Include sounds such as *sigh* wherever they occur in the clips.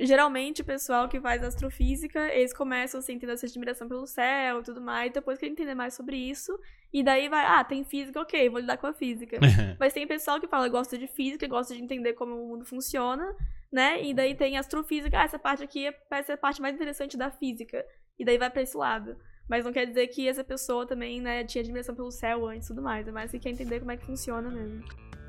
Geralmente, o pessoal que faz astrofísica, eles começam assim, tendo essa admiração pelo céu e tudo mais, depois que entender mais sobre isso, e daí vai, ah, tem física, ok, vou lidar com a física. *laughs* Mas tem pessoal que fala, gosta de física, gosta de entender como o mundo funciona, né? E daí tem astrofísica, ah, essa parte aqui parece a parte mais interessante da física. E daí vai pra esse lado. Mas não quer dizer que essa pessoa também, né, tinha admiração pelo céu antes e tudo mais. É mais que quer entender como é que funciona mesmo.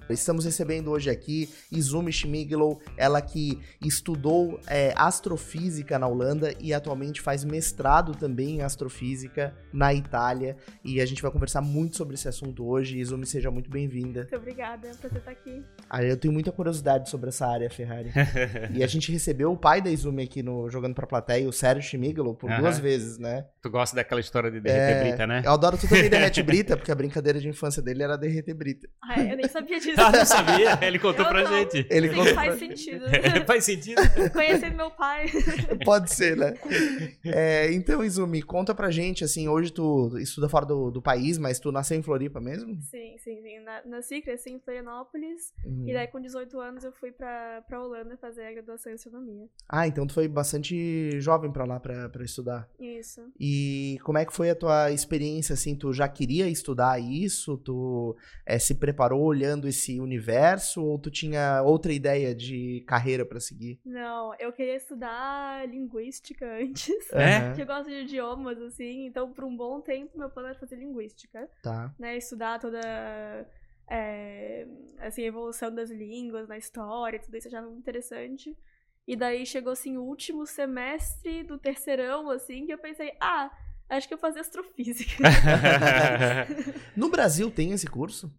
Estamos recebendo hoje aqui Izumi Schmiglow, ela que estudou é, astrofísica na Holanda e atualmente faz mestrado também em astrofísica na Itália. E a gente vai conversar muito sobre esse assunto hoje. Izumi, seja muito bem-vinda. Muito obrigada, um prazer estar aqui. Ah, eu tenho muita curiosidade sobre essa área, Ferrari. *laughs* e a gente recebeu o pai da Izumi aqui no Jogando pra Plateia, o Sérgio Schmiglow, por duas vezes, né? Tu gosta daquela história de derreter é, brita, né? Eu adoro tudo também derrete *laughs* brita, porque a brincadeira de infância dele era derreter brita. Ah, eu nem sabia disso. Ah, não sabia? Ele contou eu pra não. gente. Ele Sim, contou faz sentido. Faz sentido? Conhecendo meu pai. Pode ser, né? É, então, Izumi, conta pra gente, assim, hoje tu estuda fora do, do país, mas tu nasceu em Floripa mesmo? Sim, sim, sim. Na, nasci, cresci em Florianópolis, uhum. e daí com 18 anos eu fui pra, pra Holanda fazer a graduação em astronomia. Ah, então tu foi bastante jovem pra lá pra, pra estudar. Isso. E como é que foi a tua experiência, assim, tu já queria estudar isso? Tu é, se preparou olhando esse universo ou tu tinha outra ideia de carreira para seguir? Não, eu queria estudar linguística *laughs* antes. É? Porque eu gosto de idiomas, assim. Então, por um bom tempo, meu plano era fazer linguística. Tá. Né, estudar toda é, assim, a evolução das línguas na história, tudo isso eu achava muito interessante. E daí chegou assim o último semestre do terceirão, assim, que eu pensei, ah, acho que eu vou fazer astrofísica. *laughs* *laughs* no Brasil tem esse curso?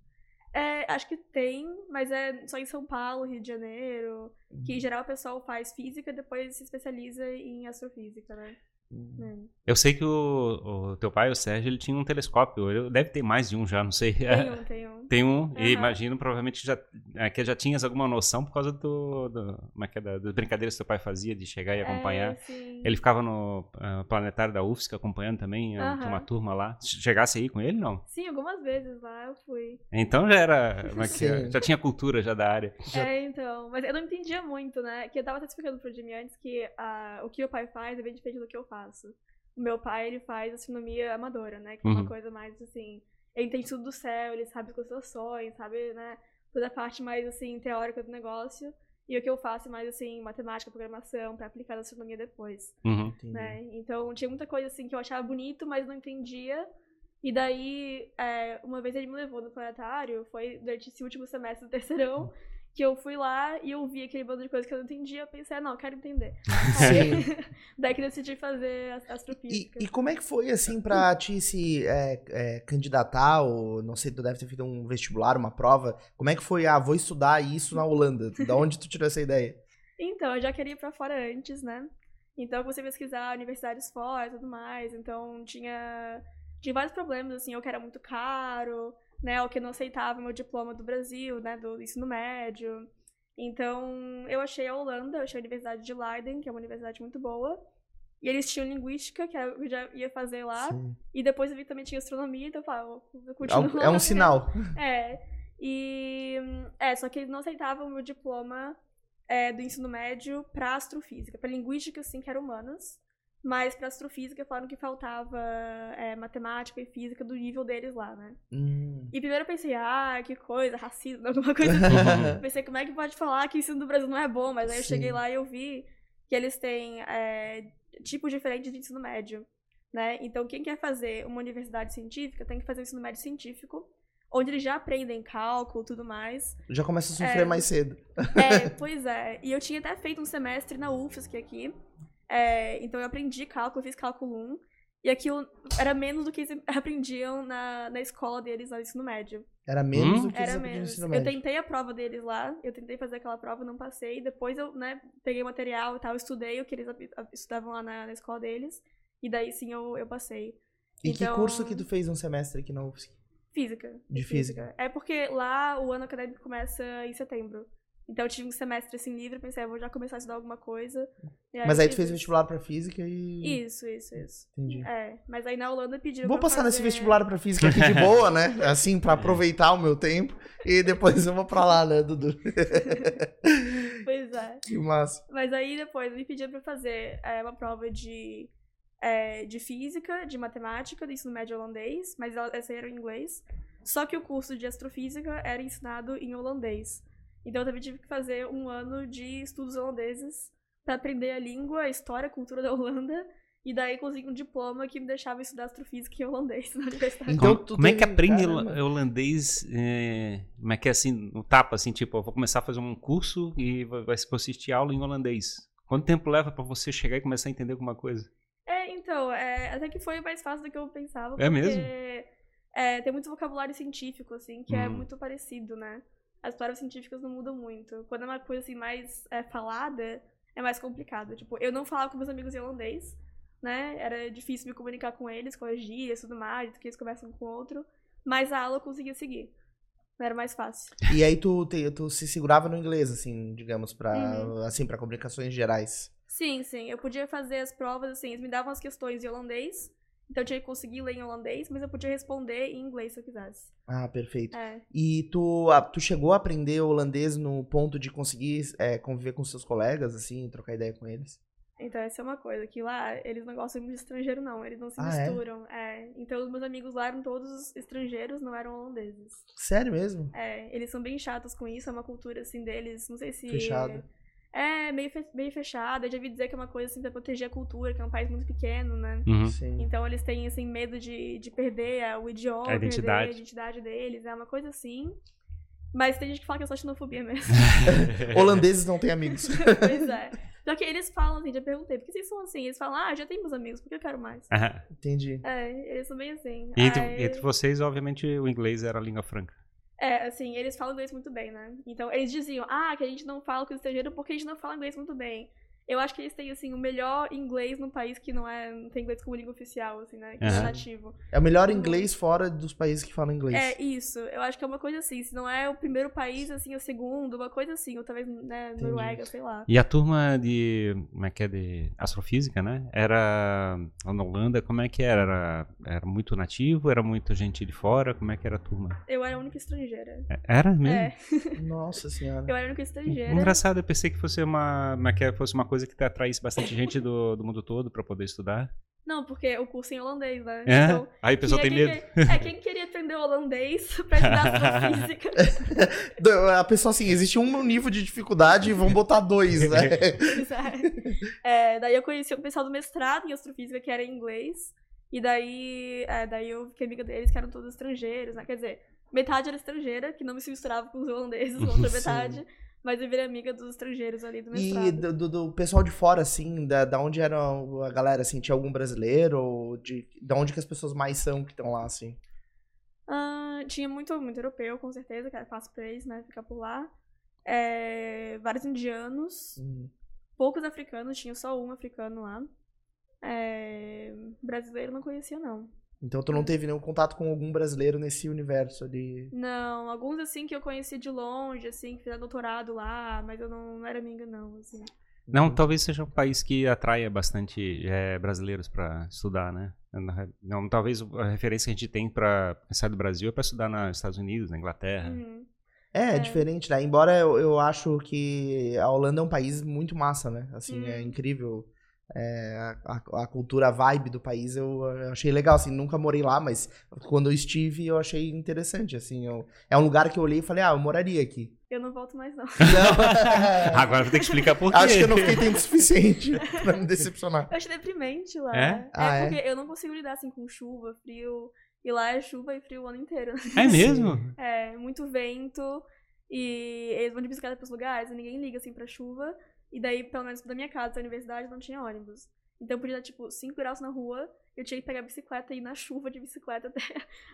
É, acho que tem, mas é só em São Paulo, Rio de Janeiro, que em geral o pessoal faz física e depois se especializa em astrofísica, né? Hum. Eu sei que o, o, teu pai, o Sérgio, ele tinha um telescópio. Ele deve ter mais de um já, não sei. Tem um, *laughs* tem um. Tem um, uhum. e imagino provavelmente já, é, que já tinhas alguma noção por causa do, do como é que é, das brincadeiras que teu pai fazia de chegar e acompanhar. É, ele ficava no uh, planetário da UFSC acompanhando também, uhum. uma turma lá. Chegasse aí com ele, não? Sim, algumas vezes lá eu fui. Então já era, que já tinha cultura já da área. É, então, mas eu não entendia muito, né? Que eu tava até explicando pro Jimmy antes que uh, o que o pai faz é bem diferente do que eu faço faço. O meu pai, ele faz astronomia amadora, né? Que é uma uhum. coisa mais, assim... Ele entende tudo do céu, ele sabe as constelações, sabe, né? Toda a parte mais, assim, teórica do negócio. E o que eu faço é mais, assim, matemática, programação, para aplicar na astronomia depois. Uhum. Né? Então, tinha muita coisa, assim, que eu achava bonito, mas não entendia. E daí, é, uma vez ele me levou no planetário, foi durante esse último semestre do terceirão, que eu fui lá e eu vi aquele bando de coisas que eu não entendia, eu pensei, ah, não, eu quero entender. *laughs* Aí, *laughs* daí que decidi fazer astrofísica. E, e, como é que foi, assim, pra ti se é, é, candidatar, ou não sei, tu deve ter feito um vestibular, uma prova, como é que foi, ah, vou estudar isso na Holanda, da onde tu tirou essa ideia? Então, eu já queria ir pra fora antes, né? Então, eu comecei a pesquisar universidades fora e tudo mais, então tinha, tinha vários problemas, assim, eu que era muito caro, né, o que não aceitava meu diploma do Brasil, né, do ensino médio. Então, eu achei a Holanda, eu achei a Universidade de Leiden, que é uma universidade muito boa. E eles tinham linguística, que eu já ia fazer lá. Sim. E depois eu vi que também tinha astronomia, então eu falei, eu continuo É um, é um sinal. *laughs* É. E. É, só que eles não aceitavam o meu diploma é, do ensino médio para astrofísica. Para linguística, sim, que era humanas. Mas para astrofísica falaram que faltava é, matemática e física do nível deles lá, né? Hum. E primeiro eu pensei, ah, que coisa, racismo, *laughs* alguma coisa *laughs* assim. pensei, como é que pode falar que o ensino do Brasil não é bom? Mas aí eu cheguei lá e eu vi que eles têm é, tipos diferentes de ensino médio, né? Então quem quer fazer uma universidade científica tem que fazer o ensino médio científico, onde eles já aprendem cálculo e tudo mais. Já começa a sofrer é, mais cedo. É, *laughs* pois é. E eu tinha até feito um semestre na UFSC aqui, é, então eu aprendi cálculo, eu fiz cálculo 1. E aquilo era menos do que eles *laughs* aprendiam na, na escola deles no ensino médio. Era menos hum? do que era eles menos. no ensino médio. Eu tentei a prova deles lá, eu tentei fazer aquela prova, não passei. Depois eu, né, peguei material e tal, estudei o que eles estudavam lá na, na escola deles. E daí sim eu, eu passei. E então, que curso que tu fez um semestre aqui na UFSC? Física. De física. física. É porque lá o ano acadêmico começa em setembro. Então eu tive um semestre assim livre, pensei, ah, vou já começar a estudar alguma coisa. Mas aí tu fez vestibular pra física e. Isso, isso, isso. Entendi. É, mas aí na Holanda pediram. Vou passar fazer... nesse vestibular pra física aqui de boa, né? *laughs* Assim, pra aproveitar o meu tempo. E depois eu vou pra lá, né, Dudu? pois é. que massa. Mas aí depois me pediam pra fazer é, uma prova de, é, de física, de matemática, do ensino médio holandês, mas essa aí era em inglês. Só que o curso de astrofísica era ensinado em holandês. Então eu também tive que fazer um ano de estudos holandeses pra aprender a língua, a história, a cultura da Holanda. E daí consegui um diploma que me deixava estudar astrofísica em holandês na universidade. Então, como, tu como é que aprende caramba. hola- holandês? é, como é que é assim, no tapa, assim, tipo, eu vou começar a fazer um curso e vai, assistir aula em holandês. Quanto tempo leva pra você chegar e começar a entender alguma coisa? É, então, é, até que foi mais fácil do que eu pensava. É porque, mesmo? é, tem muito vocabulário científico, assim, que é Hum. muito parecido, né? As palavras científicas não mudam muito. Quando é uma coisa assim mais é, falada, é mais complicado. Tipo, eu não falava com meus amigos em holandês, né? Era difícil me comunicar com eles, com as gírias tudo mais, do que eles conversam com o outro. Mas a aula eu conseguia seguir. Era mais fácil. *laughs* E aí tu, te- tu se segurava no inglês, assim, digamos, pra, Uhum. assim, pra comunicações gerais. Sim, sim. Eu podia fazer as provas, assim, eles me davam as questões em holandês. Então eu tinha que conseguir ler em holandês, mas eu podia responder em inglês se eu quisesse. Ah, perfeito. É. E tu, a- tu chegou a aprender holandês no ponto de conseguir é, conviver com seus colegas, assim, trocar ideia com eles? Então, essa é uma coisa, que lá eles não gostam muito de estrangeiro, não. Eles não se Ah, é? misturam. É? Então, os meus amigos lá eram todos estrangeiros, não eram holandeses. Sério mesmo? É, eles são bem chatos com isso, é uma cultura, assim, deles, não sei se... Fechada. É, meio, fe meio fechada. Eu já vi dizer que é uma coisa, assim, pra proteger a cultura, que é um país muito pequeno, né? Uhum. Sim. Então, eles têm, assim, medo de, de perder o idioma, A identidade. perder a identidade deles. É uma coisa assim. Mas tem gente que fala que é só xenofobia mesmo. *laughs* Holandeses não têm amigos. *laughs* pois é. Só que eles falam, assim, já perguntei, por que vocês são assim? Eles falam, ah, já tenho meus amigos, por que eu quero mais? Aham. Entendi. É, eles são bem assim. E entre, Aí- entre vocês, obviamente, o inglês era a língua franca. É, assim, eles falam inglês muito bem, né? Então, eles diziam, ah, que a gente não fala com o estrangeiro porque a gente não fala inglês muito bem. Eu acho que eles têm, assim, o melhor inglês num país que não é, não tem inglês como língua oficial, assim, né? Que não é nativo. É o melhor inglês fora dos países que falam inglês. É, isso. Eu acho que é uma coisa assim. Se não é o primeiro país, assim, o segundo, uma coisa assim. Ou talvez, né, Entendi. Noruega, sei lá. E a turma de. Como é que é? De astrofísica, né? Era. Na Holanda, como é que era? Era, era muito nativo? Era muita gente de fora? Como é que era a turma? Eu era a única estrangeira. É- Era mesmo? É, Nossa senhora. eu era a única estrangeira. Engraçado, eu pensei que fosse uma, como é que é? fosse uma coisa que atraísse bastante gente do, do mundo todo pra poder estudar. Não, porque o curso é em holandês, né? É? Então, Aí o pessoal tem medo. que- é, quem queria aprender holandês *laughs* pra estudar astrofísica? *laughs* Do- A pessoa assim, existe um nível de dificuldade e vão botar dois, né? *laughs* É. É, daí eu conheci o pessoal do mestrado em astrofísica, que era em inglês. E daí, é, daí eu fiquei amiga deles, que eram todos estrangeiros, né? Quer dizer, metade era estrangeira, que não me se misturava com os holandeses, a outra Sim. Mas eu virei amiga dos estrangeiros ali do E mestrado. do, do- do pessoal de fora, assim, da, da onde era a galera, assim, tinha algum brasileiro? Ou de, da onde que as pessoas mais são que estão lá, assim? Ah, tinha muito, muito europeu, com certeza, que era fácil pra eles, né? Ficar por lá. É, vários indianos, Hum. poucos africanos, tinha só um africano lá. É, brasileiro não conhecia, não. Então tu não teve nenhum contato com algum brasileiro nesse universo ali. Não, alguns assim que eu conheci de longe, assim, que fizeram doutorado lá, mas eu não, não era amiga, não, assim. Não, talvez seja um país que atraia bastante é, brasileiros pra estudar, né? Não, talvez a referência que a gente tem pra pensar do Brasil é pra estudar nos Estados Unidos, na Inglaterra. Uhum. É, é É. diferente, né? Embora eu, eu acho que a Holanda é um país muito massa, né? Assim, é Hum. incrível. É, a, a- cultura, a vibe do país eu, eu achei legal, assim, nunca morei lá, mas quando eu estive eu achei interessante, assim, eu- é um lugar que eu olhei e falei, ah, eu moraria aqui. Eu não volto mais, não. Não, *laughs* Agora vou ter que explicar por quê. acho que eu não fiquei tempo suficiente *laughs* pra me decepcionar. Eu achei deprimente lá. É? Ah, é? porque eu não consigo lidar assim com chuva, frio. E lá é chuva e frio o ano inteiro. É *laughs* mesmo? É, muito vento. E eles vão de bicicleta pros lugares e ninguém liga assim pra chuva. E daí, pelo menos da minha casa, da universidade, não tinha ônibus. Então podia dar, tipo, 5 graus na rua. Eu tinha que pegar a bicicleta e ir na chuva de bicicleta *laughs* até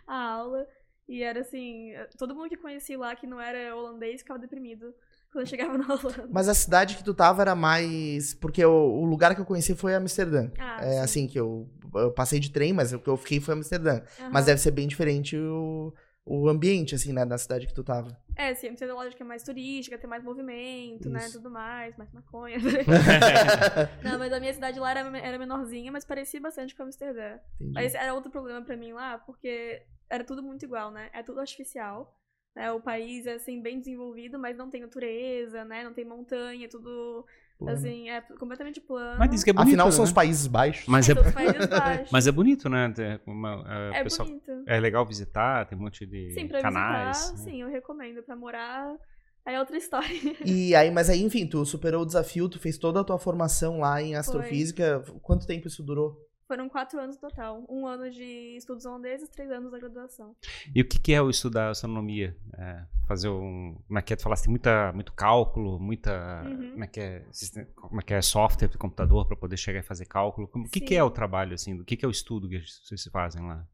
a aula. E era assim, todo mundo que conheci lá que não era holandês ficava deprimido quando eu chegava na *laughs* Holanda. Mas a cidade que tu tava era mais. Porque o, o lugar que eu conheci foi Amsterdã. Ah, É sim. assim que eu, eu passei de trem, mas o que eu fiquei foi Amsterdã. Aham. Mas deve ser bem diferente o, o ambiente, assim, né, na cidade que tu tava. É, sim, Amsterdã lógico que é mais turística, tem mais movimento, né, Isso. tudo mais, mais maconha. *laughs* Não, mas a minha cidade lá era, era menorzinha, mas parecia bastante com Amsterdã. Entendi. Mas era outro problema pra mim lá, porque era tudo muito igual, né? É tudo artificial. Né? O país é assim bem desenvolvido, mas não tem natureza, né? Não tem montanha, tudo plano. assim é completamente plano. Mas diz que é bonito, Afinal são né? os Países Baixos. Mas é, é os *laughs* Países Baixos. mas é bonito, né? Tem uma, é, é pessoal, bonito. é legal visitar, tem um monte de Sim, pra canais. visitar, né? sim, eu recomendo. Pra morar, aí é outra história. E aí, mas aí, enfim, tu superou o desafio, tu fez toda a tua formação lá em astrofísica. Quanto tempo isso durou? Foram quatro anos no total. Um ano de estudos holandeses, três anos da graduação. E o que, que é o estudar astronomia? É, fazer um. Como é que é? Tu falaste, tem muita, muito cálculo, muita. Uhum. Como, é que é, como é que é software de computador para poder chegar e fazer cálculo? Como- O que, que é o trabalho, assim? O que, que é o estudo que vocês fazem lá?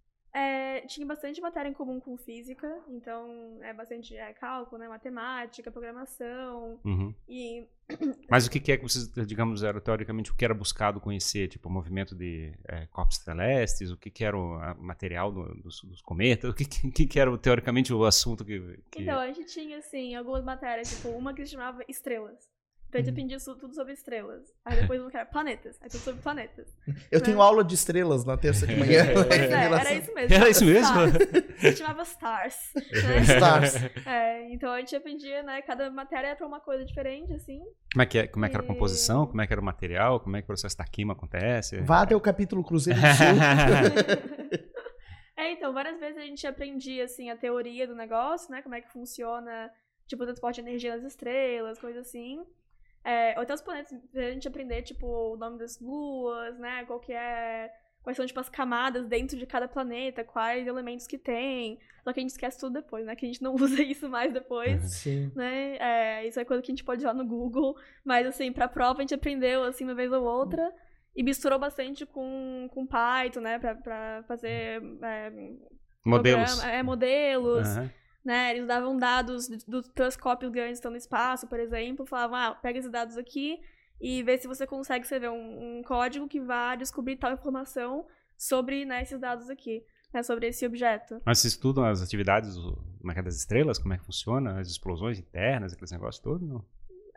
É, tinha bastante matéria em comum com física, então é bastante é, cálculo, né, matemática, programação Uhum. e *clears throat* Mas o que, é que vocês, digamos, era teoricamente o que era buscado conhecer? Tipo, o movimento de é, corpos celestes, o que, que era o material do- dos, dos cometas? O que, que, *laughs* que que era teoricamente o assunto que. que- Então, a gente tinha, assim, algumas matérias, tipo, uma que se chamava estrelas. A gente Uhum. aprendia su- tudo sobre estrelas. Aí depois uma que era planetas. Aí tudo sobre planetas. Eu Né? tenho aula de estrelas na terça de manhã. Pois *laughs* é, era isso mesmo. Era isso mesmo? Gente chamava Stars. Né? *laughs* Stars. É, então a gente aprendia, né? Cada matéria era pra uma coisa diferente, assim. Como é, que é, como é que era a composição? Como é que era o material? Como é que o processo da química acontece? Vá até o capítulo Cruzeiro do Sul. *laughs* É, então, várias vezes a gente aprendia, assim, a teoria do negócio, né? Como é que funciona, tipo, o transporte de energia nas estrelas, coisa assim. É, ou até os planetas, a gente aprender, tipo, o nome das luas, né? Qual que é... Quais são, tipo, as camadas dentro de cada planeta, quais elementos que tem. Só que a gente esquece tudo depois, né? Que a gente não *laughs* usa isso mais depois. Sim. né? É, isso é coisa que a gente pode usar no Google, mas assim, pra prova a gente aprendeu assim uma vez ou outra e misturou bastante com, com Python, né? Pra, pra fazer é, Modelos. programa- é, modelos, Aham. Né? Eles davam dados do- dos telescópios grandes que estão no espaço, por exemplo, falavam, ah, pega esses dados aqui e vê se você consegue escrever um, um código que vá descobrir tal informação sobre né, esses dados aqui, né? Sobre esse objeto. Mas vocês estudam as atividades do, é das estrelas? Como é que funciona? As explosões internas, aqueles negócios todos? Não?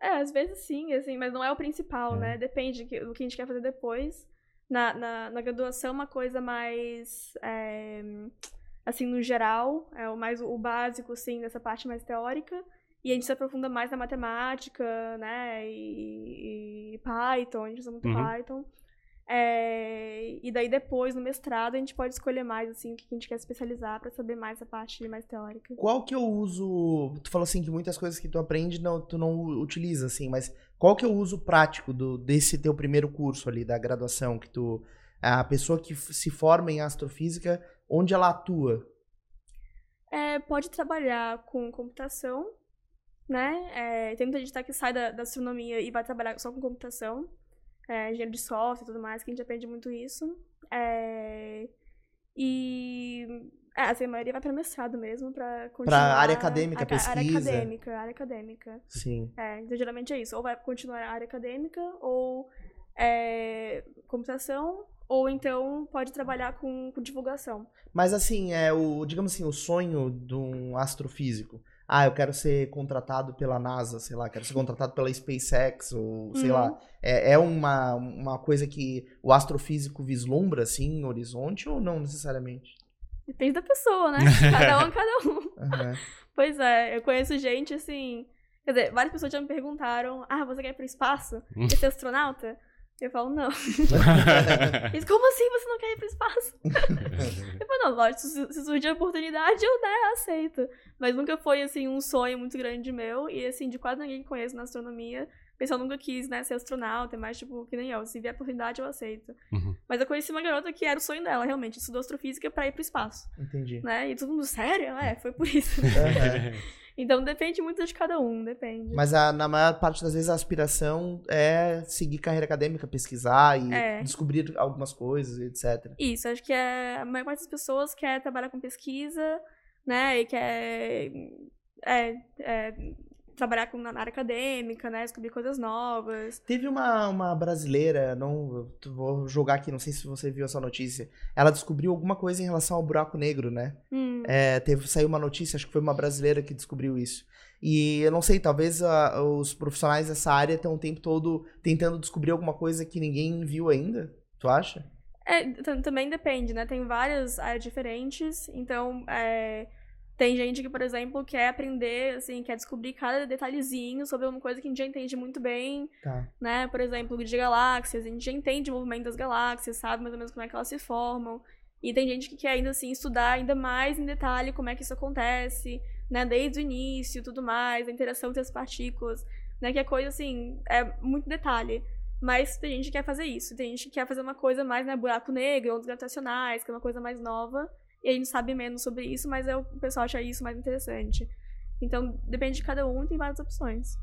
É, às vezes sim, assim, mas não é o principal, É. né? Depende do que a gente quer fazer depois. Na, na, na graduação, uma coisa mais. é, assim, no geral, é o mais o básico, assim, nessa parte mais teórica. E a gente se aprofunda mais na matemática, né? E, e Python, a gente usa muito Uhum. Python. É, e daí depois, no mestrado, a gente pode escolher mais, assim, o que a gente quer especializar pra saber mais essa parte mais teórica. Qual que é o uso. Tu falou assim que muitas coisas que tu aprende não, tu não utiliza, assim, mas qual que é o uso prático do, desse teu primeiro curso ali, da graduação, que tu. A pessoa que se forma em astrofísica, onde ela atua? É, pode trabalhar com computação, né? É, tem muita gente tá que sai da, da astronomia e vai trabalhar só com computação. É, engenheiro de software e tudo mais, que a gente aprende muito isso. É, e... É, assim, a maioria vai para mestrado mesmo, para continuar... área acadêmica, a ca- Área pesquisa. acadêmica, área acadêmica. Sim. É, então geralmente é isso. Ou vai continuar a área acadêmica, ou é, computação, ou então pode trabalhar com, com divulgação. Mas assim, é o, digamos assim, o sonho de um astrofísico. Ah, eu quero ser contratado pela NASA, sei lá, quero ser contratado pela SpaceX, ou sei Uhum. lá. É, é uma, uma coisa que o astrofísico vislumbra, assim, no horizonte, ou não necessariamente? Depende da pessoa, né? *laughs* Cada um, cada um. Aham. Pois é, eu conheço gente assim. Quer dizer, várias pessoas já me perguntaram: ah, você quer ir pro espaço? Quer ser astronauta? Eu falo, não. *laughs* Eles, como assim você não quer ir pro espaço? *laughs* Eu falo, não, lógico, se, se surgir a oportunidade, eu, né, aceito. Mas nunca foi, assim, um sonho muito grande meu. E, assim, de quase ninguém que conheço na astronomia, o pessoal nunca quis, né, ser astronauta, é mais, tipo, que nem eu. Se vier a oportunidade, eu aceito. Uhum. Mas eu conheci uma garota que era o sonho dela, realmente. Estudou astrofísica pra ir pro espaço, Entendi. né? E todo mundo, sério? É, foi por isso. Aham. *laughs* Então depende muito de cada um, depende. Mas a- na maior parte das vezes a aspiração é seguir carreira acadêmica, pesquisar e É. descobrir algumas coisas, etc. Isso, acho que é, a maior parte das pessoas quer trabalhar com pesquisa, né? E quer é, é, trabalhar com, na área acadêmica, né? Descobrir coisas novas. Teve uma, uma brasileira, não vou jogar aqui, não sei se você viu essa notícia. Ela descobriu alguma coisa em relação ao buraco negro, né? Hum, É, teve, saiu uma notícia, acho que foi uma brasileira que descobriu isso. E eu não sei, talvez ah, os profissionais dessa área estão o tempo todo tentando descobrir alguma coisa que ninguém viu ainda. Tu acha? É, tam- também depende, né? Tem várias áreas diferentes, então é, Tem gente que, por exemplo, quer aprender, assim, quer descobrir cada detalhezinho sobre uma coisa que a gente já entende muito bem, Tá. né? Por exemplo, de galáxias, a gente já entende o movimento das galáxias, sabe mais ou menos como é que elas se formam. E tem gente que quer ainda assim estudar ainda mais em detalhe como é que isso acontece, né? Desde o início tudo mais, a interação entre as partículas, né? Que é coisa assim, é muito detalhe. Mas tem gente que quer fazer isso, tem gente que quer fazer uma coisa mais, né, buraco negro, ondas gravitacionais, que é uma coisa mais nova, e a gente sabe menos sobre isso, mas é, o pessoal acha isso mais interessante. Então, depende de cada um, tem várias opções.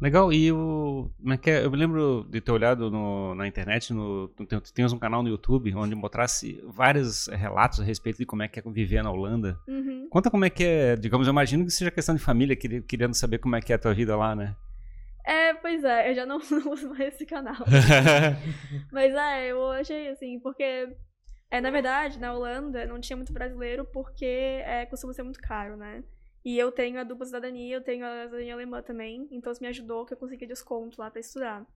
Legal, e o. como é que é? Eu me lembro de ter olhado no- na internet, no, tem, tens um canal no YouTube onde mostrasse vários relatos a respeito de como é que é viver na Holanda. Uhum. Conta como é que é, digamos, eu imagino que seja questão de família, querendo saber como é que é a tua vida lá, né? É, pois é, eu já não *laughs* uso mais esse canal. *laughs* Mas é, eu achei assim, porque é, na verdade, na Holanda não tinha muito brasileiro porque é, costuma ser muito caro, né? E eu tenho a dupla cidadania, eu tenho a cidadania alemã também, então isso me ajudou que eu consegui desconto lá pra estudar.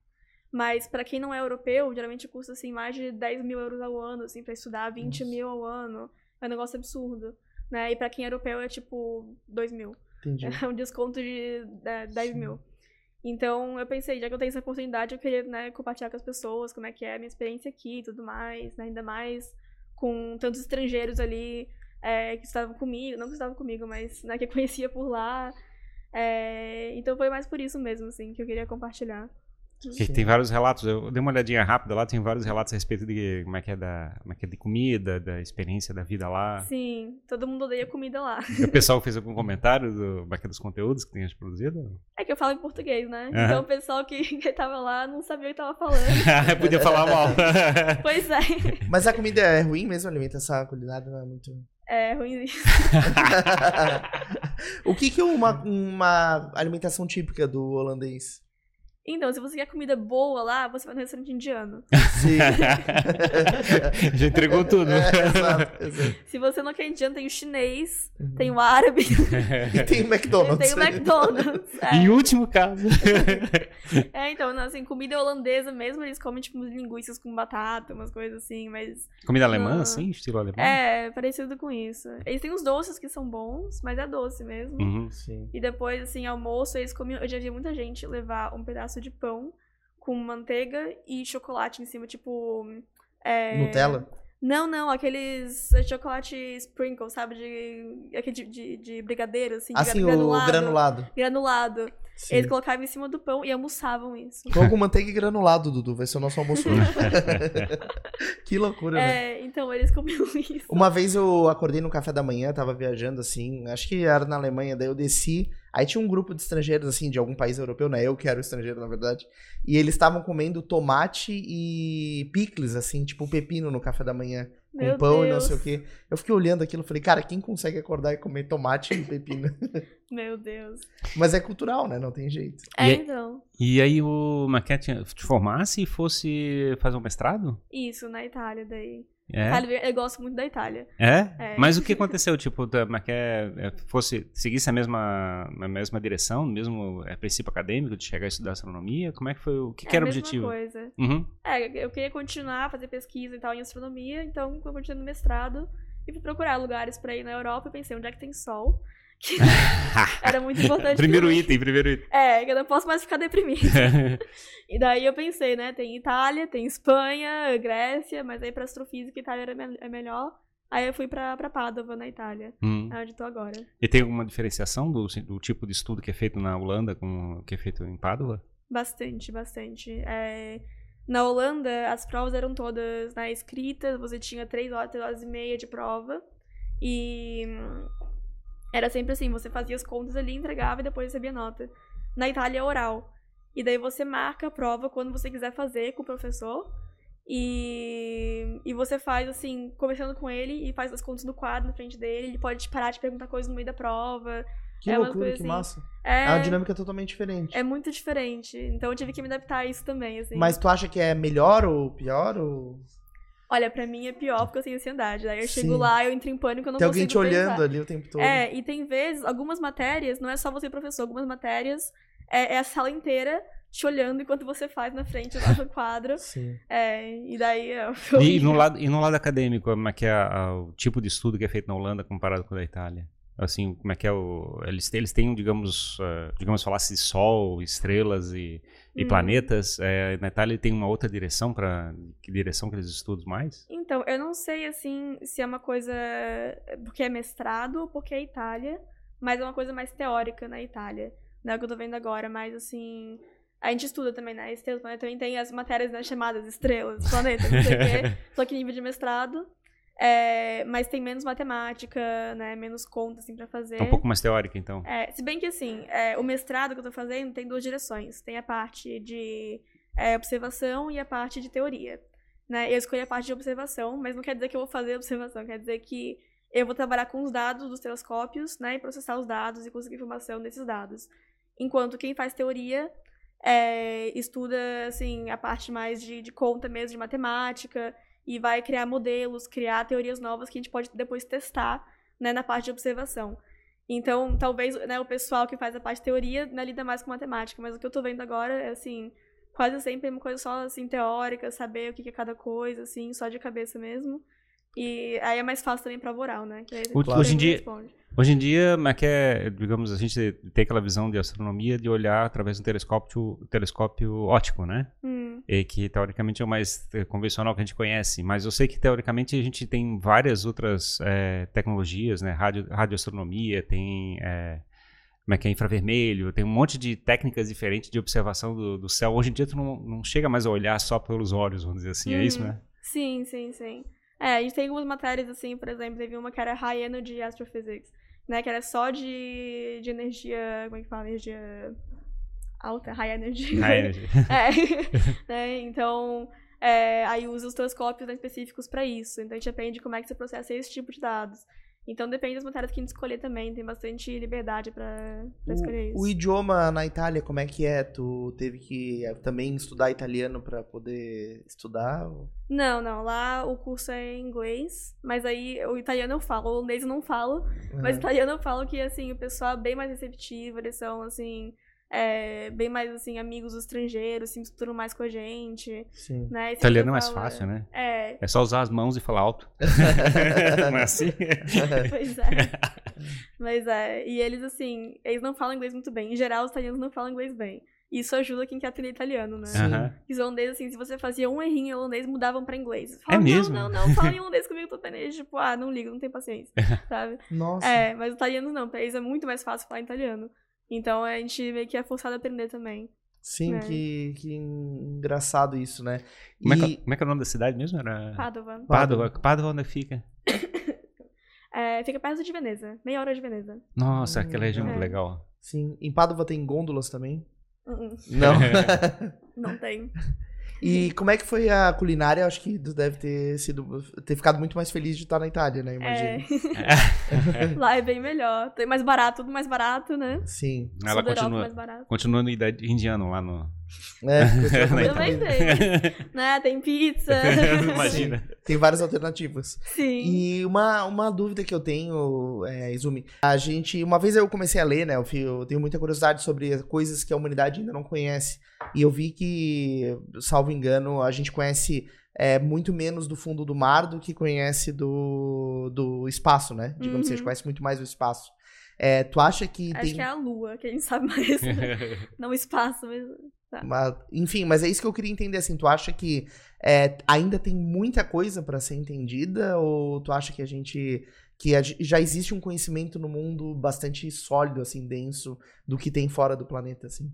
Mas pra quem não é europeu, geralmente custa assim mais de 10 mil euros ao ano, assim, pra estudar 20 Nossa. mil ao ano. É um negócio absurdo, né? E pra quem é europeu é tipo 2 mil. Entendi. *laughs* É um desconto de é, 10 Sim. mil. Então, eu pensei, já que eu tenho essa oportunidade, eu queria, né, compartilhar com as pessoas como é que é a minha experiência aqui e tudo mais, né, ainda mais com tantos estrangeiros ali é, que estavam comigo, não que estavam comigo, mas, né, que eu conhecia por lá. É, então foi mais por isso mesmo, assim, que eu queria compartilhar. Tem vários relatos, eu dei uma olhadinha rápida lá, tem vários relatos a respeito de como é que é, da, como é, que é de comida, da experiência da vida lá. Sim, todo mundo odeia comida lá. O pessoal fez algum comentário do, como é que é dos conteúdos que tem produzido? É que eu falo em português, né? Aham. Então o pessoal que, *laughs* que tava lá não sabia o que tava falando. *laughs* Podia falar mal. *laughs* pois é, Mas a comida é ruim mesmo, a alimentação culinária não é muito. é ruim isso. o que que é uma, uma alimentação típica do holandês? Então, se você quer comida boa lá, você vai no restaurante indiano. Sim. *laughs* Já entregou tudo. É, exato, exato. Se você não quer indiano, tem o chinês, Uhum. tem o árabe, E tem o McDonald's. tem o McDonald's. *laughs* Em É. último caso. *laughs* É, então, não, assim, comida holandesa mesmo, eles comem, tipo, uns linguiças com batata, umas coisas assim, mas... Comida alemã, Ah. assim? Estilo alemão? É, parecido com isso. Eles têm uns doces que são bons, mas é doce mesmo. Uhum. Sim. E depois, assim, almoço, eles comiam... Eu já vi muita gente levar um pedaço de pão com manteiga e chocolate em cima, tipo... é, Nutella? Não, não, aqueles chocolate sprinkle, sabe? De, aquele de, de, de brigadeiro, assim, de Assim, granulado. o granulado. Granulado. Sim. Eles colocavam em cima do pão e almoçavam isso. Pão com manteiga e granulado, Dudu. Vai ser o nosso almoço hoje. *laughs* que loucura, né? É, então eles comiam *laughs* isso. Uma vez eu acordei no café da manhã, tava viajando assim, acho que era na Alemanha, daí eu desci, aí tinha um grupo de estrangeiros assim, de algum país europeu, né? Eu que era o estrangeiro, na verdade. E eles estavam comendo tomate e picles, assim, tipo pepino no café da manhã, com Meu pão Deus. e não sei o quê. Eu fiquei olhando aquilo e falei, cara, quem consegue acordar e comer tomate e pepino? *laughs* Meu Deus. Mas é cultural, né? Não tem jeito. É, E- então. E aí o Maquete te formasse e fosse fazer um mestrado? Isso, na Itália daí. É? Itália, eu gosto muito da Itália. É? É. Mas o que aconteceu? Tipo, da Maquete fosse seguisse a mesma, a mesma direção, o mesmo é, princípio acadêmico de chegar a estudar astronomia? Como é que foi? O que, que é era a o objetivo? coisa. Uhum. É, eu queria continuar a fazer pesquisa e tal em astronomia, então eu continuei no mestrado e fui procurar lugares pra ir na Europa e pensei onde é que tem sol. Era muito importante. *laughs* primeiro mim. item, primeiro item. É, que eu não posso mais ficar deprimida. *laughs* E daí eu pensei, né? Tem Itália, tem Espanha, Grécia, mas aí pra astrofísica Itália era me- é melhor. Aí eu fui pra, pra Padova, na Itália. Hum. É onde tô agora. E tem alguma diferenciação do, do tipo de estudo que é feito na Holanda com o que é feito em Pádua? Bastante, bastante. É, Na Holanda, as provas eram todas né, escritas, você tinha três horas, três horas e meia de prova. E era sempre assim, você fazia as contas ali, entregava e depois recebia nota. Na Itália é oral. E daí você marca a prova quando você quiser fazer com o professor. E, e você faz assim, conversando com ele e faz as contas no quadro na frente dele. Ele pode parar de perguntar coisas no meio da prova. Que É loucura, que assim. massa. É, É uma dinâmica totalmente diferente. é muito diferente. Então eu tive que me adaptar a isso também, assim. Mas tu acha que é melhor ou pior? Ou... Olha, pra mim é pior porque eu tenho ansiedade. Daí eu Sim. chego lá, eu entro em pânico, eu não Tem consigo alguém te olhando pensar. ali o tempo todo. É, e tem vezes, algumas matérias, não é só você professor, algumas matérias é, é a sala inteira te olhando enquanto você faz na frente no *laughs* quadro. Sim. É, e daí é E no lado, e no lado acadêmico, como é que é a- a- o tipo de estudo que é feito na Holanda comparado com o da Itália? Assim, como é que é o. Eles têm, eles têm digamos, uh, digamos, falasse de sol, estrelas e, e hum. planetas. É, na Itália tem uma outra direção para Que direção que eles estudam mais? Então, eu não sei, assim, se é uma coisa. Porque é mestrado ou porque é Itália, mas é uma coisa mais teórica na Itália. Não é o que eu tô vendo agora, mas assim. A gente estuda também, né? Estrelas, também tem as matérias né, chamadas estrelas, planetas, não sei o quê. *laughs* Só que nível de mestrado. É, mas tem menos matemática, né? Menos conta, assim, pra fazer. É um pouco mais teórica, então. É, se bem que, assim, é, o mestrado que eu tô fazendo tem duas direções. Tem a parte de é, observação e a parte de teoria. Né? Eu escolhi a parte de observação, mas não quer dizer que eu vou fazer *laughs* observação. Quer dizer que eu vou trabalhar com os dados dos telescópios, né? E processar os dados e conseguir informação desses dados. Enquanto quem faz teoria é, estuda, assim, a parte mais de, de conta mesmo, de matemática e vai criar modelos, criar teorias novas que a gente pode depois testar né, na parte de observação. Então, talvez né, o pessoal que faz a parte de teoria né, lida mais com matemática, mas o que eu estou vendo agora é assim, quase sempre uma coisa só assim teórica, saber o que é cada coisa, assim, só de cabeça mesmo. E aí é mais fácil também prova oral, né? Hoje, em dia, hoje em dia, mas que é, digamos, a gente tem aquela visão de astronomia de olhar através do telescópio, telescópio óptico, né? Hum. E que teoricamente é o mais eh, convencional que a gente conhece. Mas eu sei que teoricamente a gente tem várias outras é, tecnologias, né? Radio, radioastronomia, tem... É, como é que é infravermelho, tem um monte de técnicas diferentes de observação do, do céu. Hoje em dia tu não, não chega mais a olhar só pelos olhos, vamos dizer assim, é isso, uhum. né? Sim, sim, sim. É, a gente tem algumas matérias assim, por exemplo, teve uma que era High Energy Astrophysics, né? Que era só de, de energia. Como é que fala? Energia alta, high energy. High energy. é. *laughs* né? Então, é, aí usa os telescópios né, específicos para isso. Então a gente aprende como é que você processa esse tipo de dados. Então depende das matérias que a gente escolher também, tem bastante liberdade para escolher isso. O idioma na Itália, como é que é? Tu teve que eh, também estudar italiano para poder estudar? Não, não. Lá o curso é em inglês, mas aí o italiano eu falo, o holandês eu não falo, uhum. mas o italiano eu falo que assim, o pessoal é bem mais receptivo, eles são assim, é, bem mais assim, amigos estrangeiros, se misturam mais com a gente. Sim. Né? Italiano é mais fácil, né? É. É só usar as mãos e falar alto. *laughs* não é assim? *laughs* pois é. Mas é. E eles, assim, eles não falam inglês muito bem. Em geral, os italianos não falam inglês bem. Isso ajuda quem quer aprender italiano, né? Uhum. Os holandeses, assim, se você fazia um errinho em holandês, mudavam pra inglês. Falavam, é mesmo? Não, não, não, fala em holandês comigo, tô aprendendo. Tipo, ah, não ligo, não tenho paciência, *laughs* sabe? Nossa. É, mas os italianos não, pra eles é muito mais fácil falar italiano. Então a gente meio que é forçado a aprender também. Sim, né? que, que engraçado isso, né? E... Como, é que, como, é que, é o nome da cidade mesmo? Era... Padova. Padova. Padova onde fica? *coughs* é, fica perto de Veneza, meia hora de Veneza. Nossa, hum, aquela região é. legal. Sim. Em Padova tem gôndolas também? Uh -uh. Não? *laughs* Não tem. *laughs* E como é que foi a culinária? Acho que deve ter sido ter ficado muito mais feliz de estar na Itália, né? Imagino. É. *laughs* Lá é bem melhor. Tem mais barato, tudo mais barato, né? Sim. Ela continua, continua no idade indiano lá no. É, *laughs* também tem. *laughs* né? Tem pizza. *laughs* Imagina. Sim. Tem várias alternativas. Sim. E uma, uma dúvida que eu tenho, é, Izumi, a gente. Uma vez eu comecei a ler, né? Eu, eu tenho muita curiosidade sobre coisas que a humanidade ainda não conhece. E eu vi que, salvo engano, a gente conhece é, muito menos do fundo do mar do que conhece do, do espaço, né? Digamos uhum. assim, a gente uhum. conhece muito mais o espaço. É, tu acha que Acho tem... que é a Lua que a gente sabe mais. *laughs* não o espaço, mas... Tá. mas... Enfim, mas é isso que eu queria entender, assim. Tu acha que é, ainda tem muita coisa para ser entendida? Ou tu acha que a gente... Que já existe um conhecimento no mundo bastante sólido, assim, denso, do que tem fora do planeta, assim?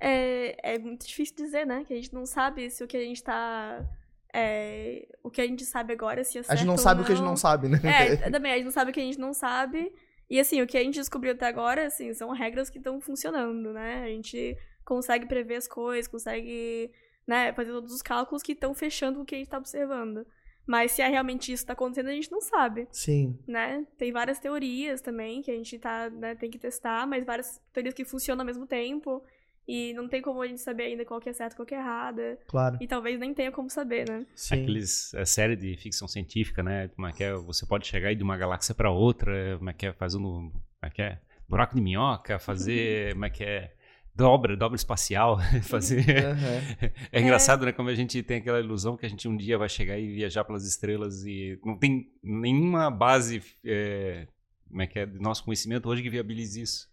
É, é muito difícil dizer, né? Que a gente não sabe se o que a gente tá. É, o que a gente sabe agora, se é certo A gente não sabe não. o que a gente não sabe, né? É, *laughs* também, a gente não sabe o que a gente não sabe. E assim, o que a gente descobriu até agora, assim, são regras que estão funcionando, né? A gente consegue prever as coisas, consegue né, fazer todos os cálculos que estão fechando o que a gente está observando. Mas se é realmente isso que está acontecendo, a gente não sabe. Sim. Né? Tem várias teorias também que a gente tá, né, tem que testar, mas várias teorias que funcionam ao mesmo tempo. E não tem como a gente saber ainda qual que é certo e qual que é errada. Claro. E talvez nem tenha como saber, né? Sim. Aqueles a série de ficção científica, né? Como é que é? Você pode chegar aí de uma galáxia para outra, como é que é? Fazendo, como é que é? Buraco de minhoca, fazer, *laughs* como é que é? Dobra, dobra espacial, *laughs* fazer. Uhum. É engraçado, é. né? Como a gente tem aquela ilusão que a gente um dia vai chegar e viajar pelas estrelas e não tem nenhuma base é, como é que é, do nosso conhecimento hoje que viabiliza isso.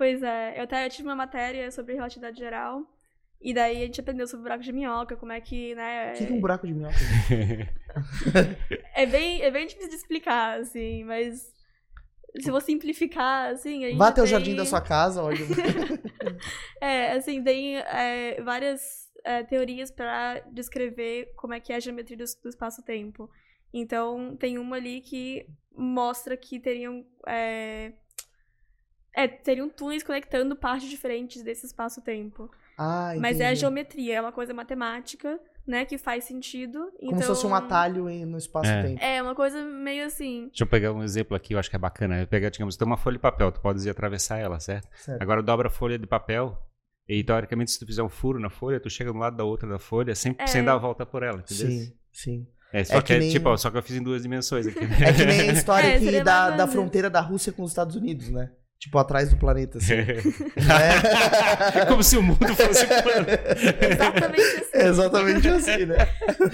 Pois é, eu até tive uma matéria sobre relatividade geral. E daí a gente aprendeu sobre buraco de minhoca, como é que, né? O que é um buraco de minhoca? *laughs* é, bem, é bem difícil de explicar, assim, mas se eu vou simplificar, assim. A Vá até tem... o jardim da sua casa, olha. *laughs* é, assim, tem é, várias é, teorias para descrever como é que é a geometria do, do espaço-tempo. Então, tem uma ali que mostra que teriam. É, é, teriam túneis conectando partes diferentes desse espaço-tempo. Ah, Mas é a geometria, é uma coisa matemática, né, que faz sentido. Como então... se fosse um atalho no espaço-tempo. É. é, uma coisa meio assim. Deixa eu pegar um exemplo aqui, eu acho que é bacana. Eu pegar, digamos, tem uma folha de papel, tu pode atravessar ela, certo? certo? Agora dobra a folha de papel, e teoricamente, se tu fizer um furo na folha, tu chega de um lado da outra da folha sem, É. sem dar a volta por ela, entendeu? Sim, sim. É, só É que, que é, nem- tipo, ó, só que eu fiz em duas dimensões aqui. É que nem a *laughs* história É, da, da fronteira da Rússia com os Estados Unidos, né? Tipo, atrás do planeta, assim. *laughs* é como se o mundo fosse plano. Exatamente assim. É exatamente assim, né?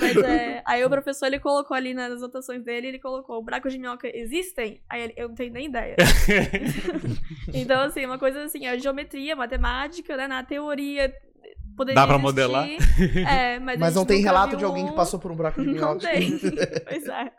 Mas é, aí o professor ele colocou ali nas anotações dele, ele colocou buracos de minhoca existem? Aí ele, eu não tenho nem ideia. *laughs* então, assim, uma coisa assim, a geometria, matemática, né? Na teoria poderia Dá pra existir, modelar? É, mas, a Mas não tem relato viu de alguém que passou por um buraco de Não minhoca. tem. pois é.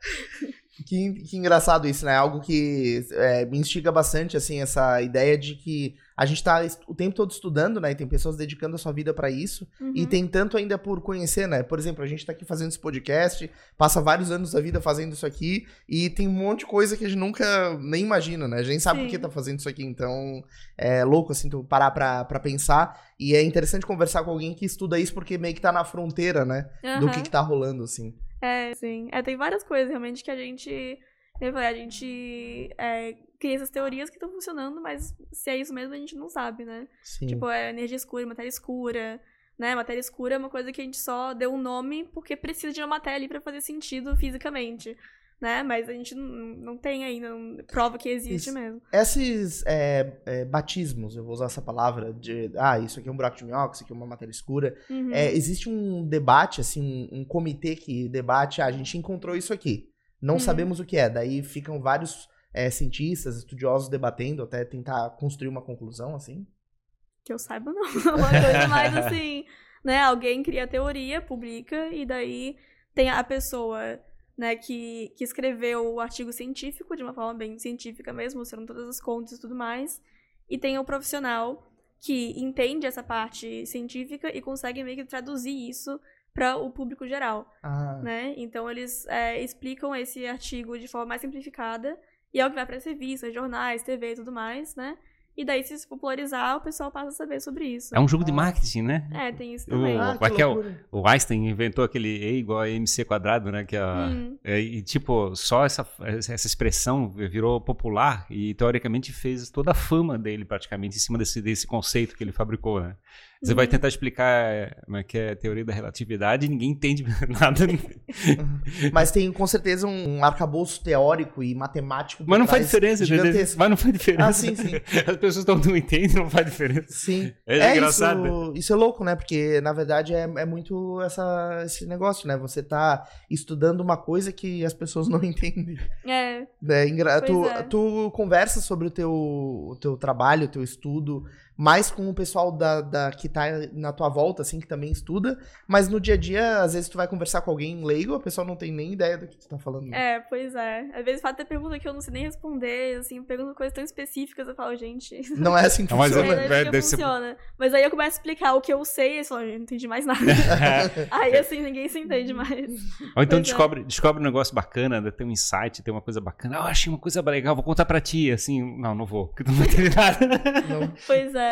Que, que engraçado isso, né? Algo que é, me instiga bastante, assim, essa ideia de que a gente tá est- o tempo todo estudando, né? E tem pessoas dedicando a sua vida pra isso. E Uhum. tem tanto ainda por conhecer, né? Por exemplo, a gente tá aqui fazendo esse podcast, passa vários anos da vida fazendo isso aqui, e tem um monte de coisa que a gente nunca nem imagina, né? A gente sabe por que tá fazendo isso aqui, então é louco, assim, tu parar pra, pra pensar. E é interessante conversar com alguém que estuda isso, porque meio que tá na fronteira, né? Do Aham. que, que tá rolando, assim. É, sim. É, tem várias coisas realmente que a gente. Eu falei, a gente é, cria essas teorias que estão funcionando, mas se é isso mesmo, a gente não sabe, né? Sim. Tipo, é energia escura, matéria escura, né? Matéria escura é uma coisa que a gente só deu um nome porque precisa de uma matéria ali pra fazer sentido fisicamente, né? Mas a gente não, não tem ainda, não prova que existe Isso. mesmo. Esses é, é, batismos, eu vou usar essa palavra, de ah, isso aqui é um buraco de minhoca, isso aqui é uma matéria escura. Uhum. É, existe um debate, assim, um, um comitê que debate, ah, a gente encontrou isso aqui, não Uhum. sabemos o que é. Daí ficam vários é, cientistas, estudiosos debatendo até tentar construir uma conclusão, assim. Que eu saiba, não. *laughs* Uma coisa mais assim, né? Alguém cria a teoria, publica, e daí tem a pessoa, né, que, que escreveu o artigo científico de uma forma bem científica mesmo, mostrando todas as contas e tudo mais. E tem o profissional que entende essa parte científica e consegue meio que traduzir isso para o público geral, Ah, né? Então eles é, explicam esse artigo de forma mais simplificada e é o que vai para revistas, jornais, TV e tudo mais, né? E daí, se se popularizar, o pessoal passa a saber sobre isso. É um jogo de marketing, né? É, tem isso O- também. Ah, ah, é é o-. O Einstein inventou aquele E igual a MC quadrado, né? Que é a- Hum. é, e, tipo, só essa, essa expressão virou popular e, teoricamente, fez toda a fama dele, praticamente, em cima desse, desse conceito que ele fabricou, né? Você vai Uhum. tentar explicar é, como é que é a teoria da relatividade e ninguém entende *laughs* nada. Mas tem com certeza um arcabouço teórico e matemático. Mas não faz diferença, gigantesco. Mas não faz diferença. Ah, sim, sim. *laughs* As pessoas não, não entendem, não faz diferença. Sim. É, engraçado. Isso, isso é louco, né? Porque, na verdade, é, é muito essa, esse negócio, né? Você tá estudando uma coisa que as pessoas *laughs* não entendem. É, É engra- tu, é. tu conversa sobre o teu, o teu trabalho, o teu estudo, mais com o pessoal da, da, que tá na tua volta, assim, que também estuda, mas no dia a dia, às vezes tu vai conversar com alguém leigo, a pessoa não tem nem ideia do que tu tá falando. é, pois é. Às vezes faz até pergunta que eu não sei nem responder, assim, pergunta coisas tão específicas, eu falo, gente. *laughs* Não é assim que Não, mas funciona. é- Aí, né, vai- que funciona. Mas aí eu começo a explicar o que eu sei, e eles falam, não entendi mais nada. *laughs* aí assim, ninguém se entende mais. Ou então é. descobre, descobre um negócio bacana, né, tem um insight, tem uma coisa bacana. Ah, eu achei uma coisa legal, vou contar pra ti. Assim, não, não vou, porque tu não vai entender nada. Não. Pois é.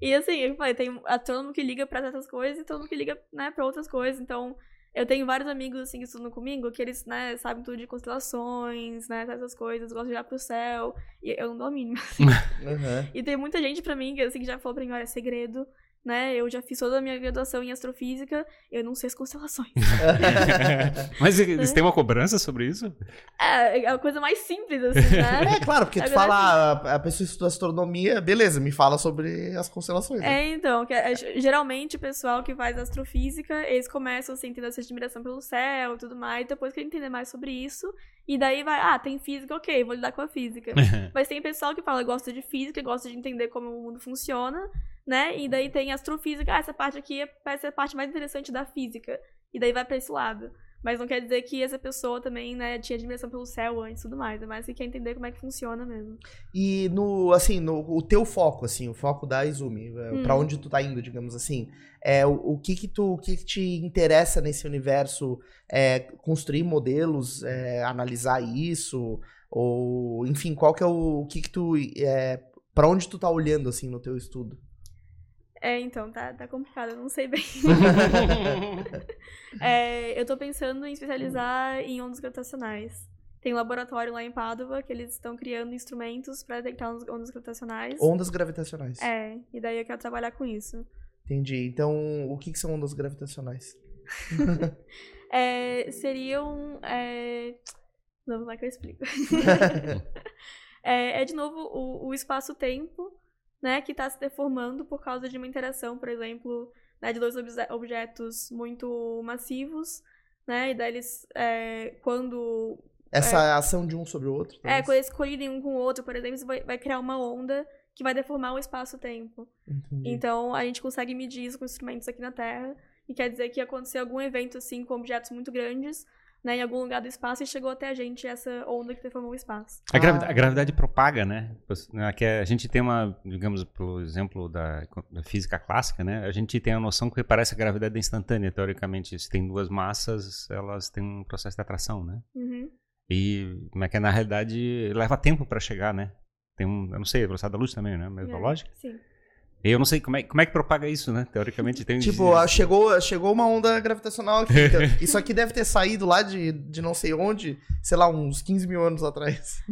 E assim, eu falei, tem astrônomo que liga pra certas coisas e astrônomo que liga, né, pra outras coisas. Então, eu tenho vários amigos, assim, que estudam comigo, que eles, né, sabem tudo de constelações, né, essas coisas, gostam de olhar pro céu. E eu não dou a mínima. Uhum. *laughs* E tem muita gente pra mim, que, assim, que já falou pra mim, olha, é segredo. Né? Eu já fiz toda a minha graduação em astrofísica, eu não sei as constelações. *laughs* *laughs* Mas eles têm uma cobrança sobre isso? É, é a coisa mais simples, assim, né? *laughs* É, claro, porque tu Agora, fala, a, a pessoa estuda astronomia, beleza, me fala sobre as constelações. né? É, então, que é- geralmente o pessoal que faz astrofísica, eles começam assim, tendo essa admiração pelo céu e tudo mais, depois que entender mais sobre isso, e daí vai, ah, tem física, ok, vou lidar com a física. Mas tem pessoal que fala, gosta de física, gosta de entender como o mundo funciona, né? E daí tem astrofísica, ah, essa parte aqui é- parece ser a parte mais interessante da física. E daí vai pra esse lado. Mas não quer dizer que essa pessoa também, né, tinha admiração pelo céu antes e tudo mais. É mais que quer entender como é que funciona mesmo. E no, assim, no, o teu foco, assim, o foco da Izumi, é, Hum. pra onde tu tá indo, digamos assim, é o, o que que tu, o que que te interessa nesse universo, é, construir modelos, é, analisar isso, ou, enfim, qual que é o, o que que tu, é, pra onde tu tá olhando, assim, no teu estudo? É, então, tá, tá complicado, eu não sei bem. *laughs* É, eu tô pensando em especializar em ondas gravitacionais. Tem um laboratório lá em Pádua que eles estão criando instrumentos para detectar ondas- gravitacionais. Ondas gravitacionais. É, e daí eu quero trabalhar com isso. Entendi. Então, o que que são ondas gravitacionais? *laughs* É, seriam. É... Vamos lá que eu explico. *laughs* é, é, de novo, o, o espaço-tempo, né, que está se deformando por causa de uma interação, por exemplo, né, de dois obje- objetos muito massivos, né, e daí eles, é, quando Essa ação de um sobre o outro? É, talvez? quando eles colidem um com o outro, por exemplo, isso vai, vai criar uma onda que vai deformar o espaço-tempo. Então, a gente consegue medir isso com instrumentos aqui na Terra. E quer dizer que aconteceu algum evento, assim, com objetos muito grandes, né, em algum lugar do espaço, e chegou até a gente essa onda que deformou o espaço. A, gravi- Ah. a gravidade propaga, né? Né, Que a gente tem uma, digamos, pelo exemplo da, da física clássica, né? A gente tem a noção que parece que a gravidade é instantânea, teoricamente. Se tem duas massas, elas têm um processo de atração, né? Uhum. E como é que na realidade leva tempo para chegar, né? Tem um, eu não sei, a velocidade da luz também, né? Mesma É, lógica. Sim. E eu não sei como é, como é que propaga isso, né? Teoricamente tem Tipo, chegou, chegou uma onda gravitacional aqui. então, *laughs* isso aqui deve ter saído lá de, de não sei onde, sei lá, uns 15 mil anos atrás.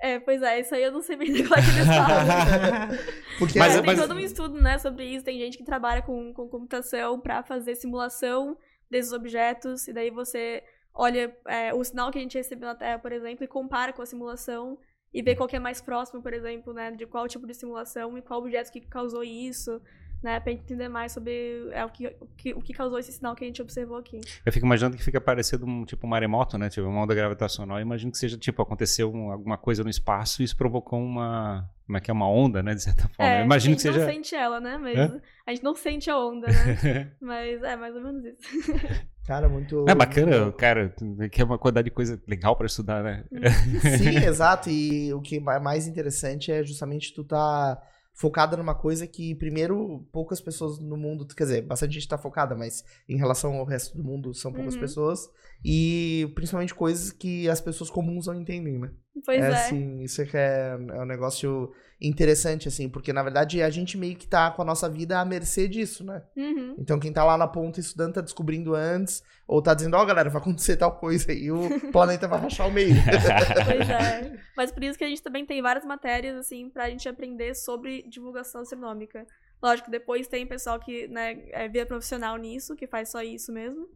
É, pois é, isso aí eu não sei bem *laughs* como é que eles falam. *laughs* Porque Mas- É, tem todo um estudo, né, sobre isso. Tem gente que trabalha com, com computação pra fazer simulação desses objetos. E daí você olha é, o sinal que a gente recebeu na Terra, por exemplo, e compara com a simulação. E vê qual que é mais próximo, por exemplo, né, de qual tipo de simulação e qual objeto que causou isso. Né, pra gente entender mais sobre é, o, que, o, que, o que causou esse sinal que a gente observou aqui. Eu fico imaginando que fica parecendo um tipo um maremoto, né? Tipo uma onda gravitacional. Eu imagino que seja tipo aconteceu um- alguma coisa no espaço e isso provocou uma, como é que é uma onda, né? De certa forma. É, Eu imagino a que gente seja. não sente ela, né? Mas Hã? a gente não sente a onda, né? *laughs* Mas é mais ou menos isso. *laughs* cara, muito. É bacana, cara, que é uma quantidade de coisa legal pra estudar, né? Sim, *laughs* exato. E o que é mais interessante é justamente tu tá focada numa coisa que, primeiro, poucas pessoas no mundo, quer dizer, bastante gente tá focada, mas em relação ao resto do mundo são poucas Uhum. pessoas. E principalmente coisas que as pessoas comuns não entendem, né? Pois é. assim, isso é que é, é um negócio interessante, assim, porque na verdade a gente meio que tá com a nossa vida à mercê disso, né? Uhum. Então quem tá lá na ponta estudando tá descobrindo antes, ou tá dizendo, ó, galera, vai acontecer tal coisa e o *laughs* planeta vai rachar o meio. *laughs* Pois é. *laughs* Mas por isso que a gente também tem várias matérias, assim, pra gente aprender sobre divulgação astronômica. Lógico, depois tem pessoal que, né, é, vira profissional nisso, que faz só isso mesmo.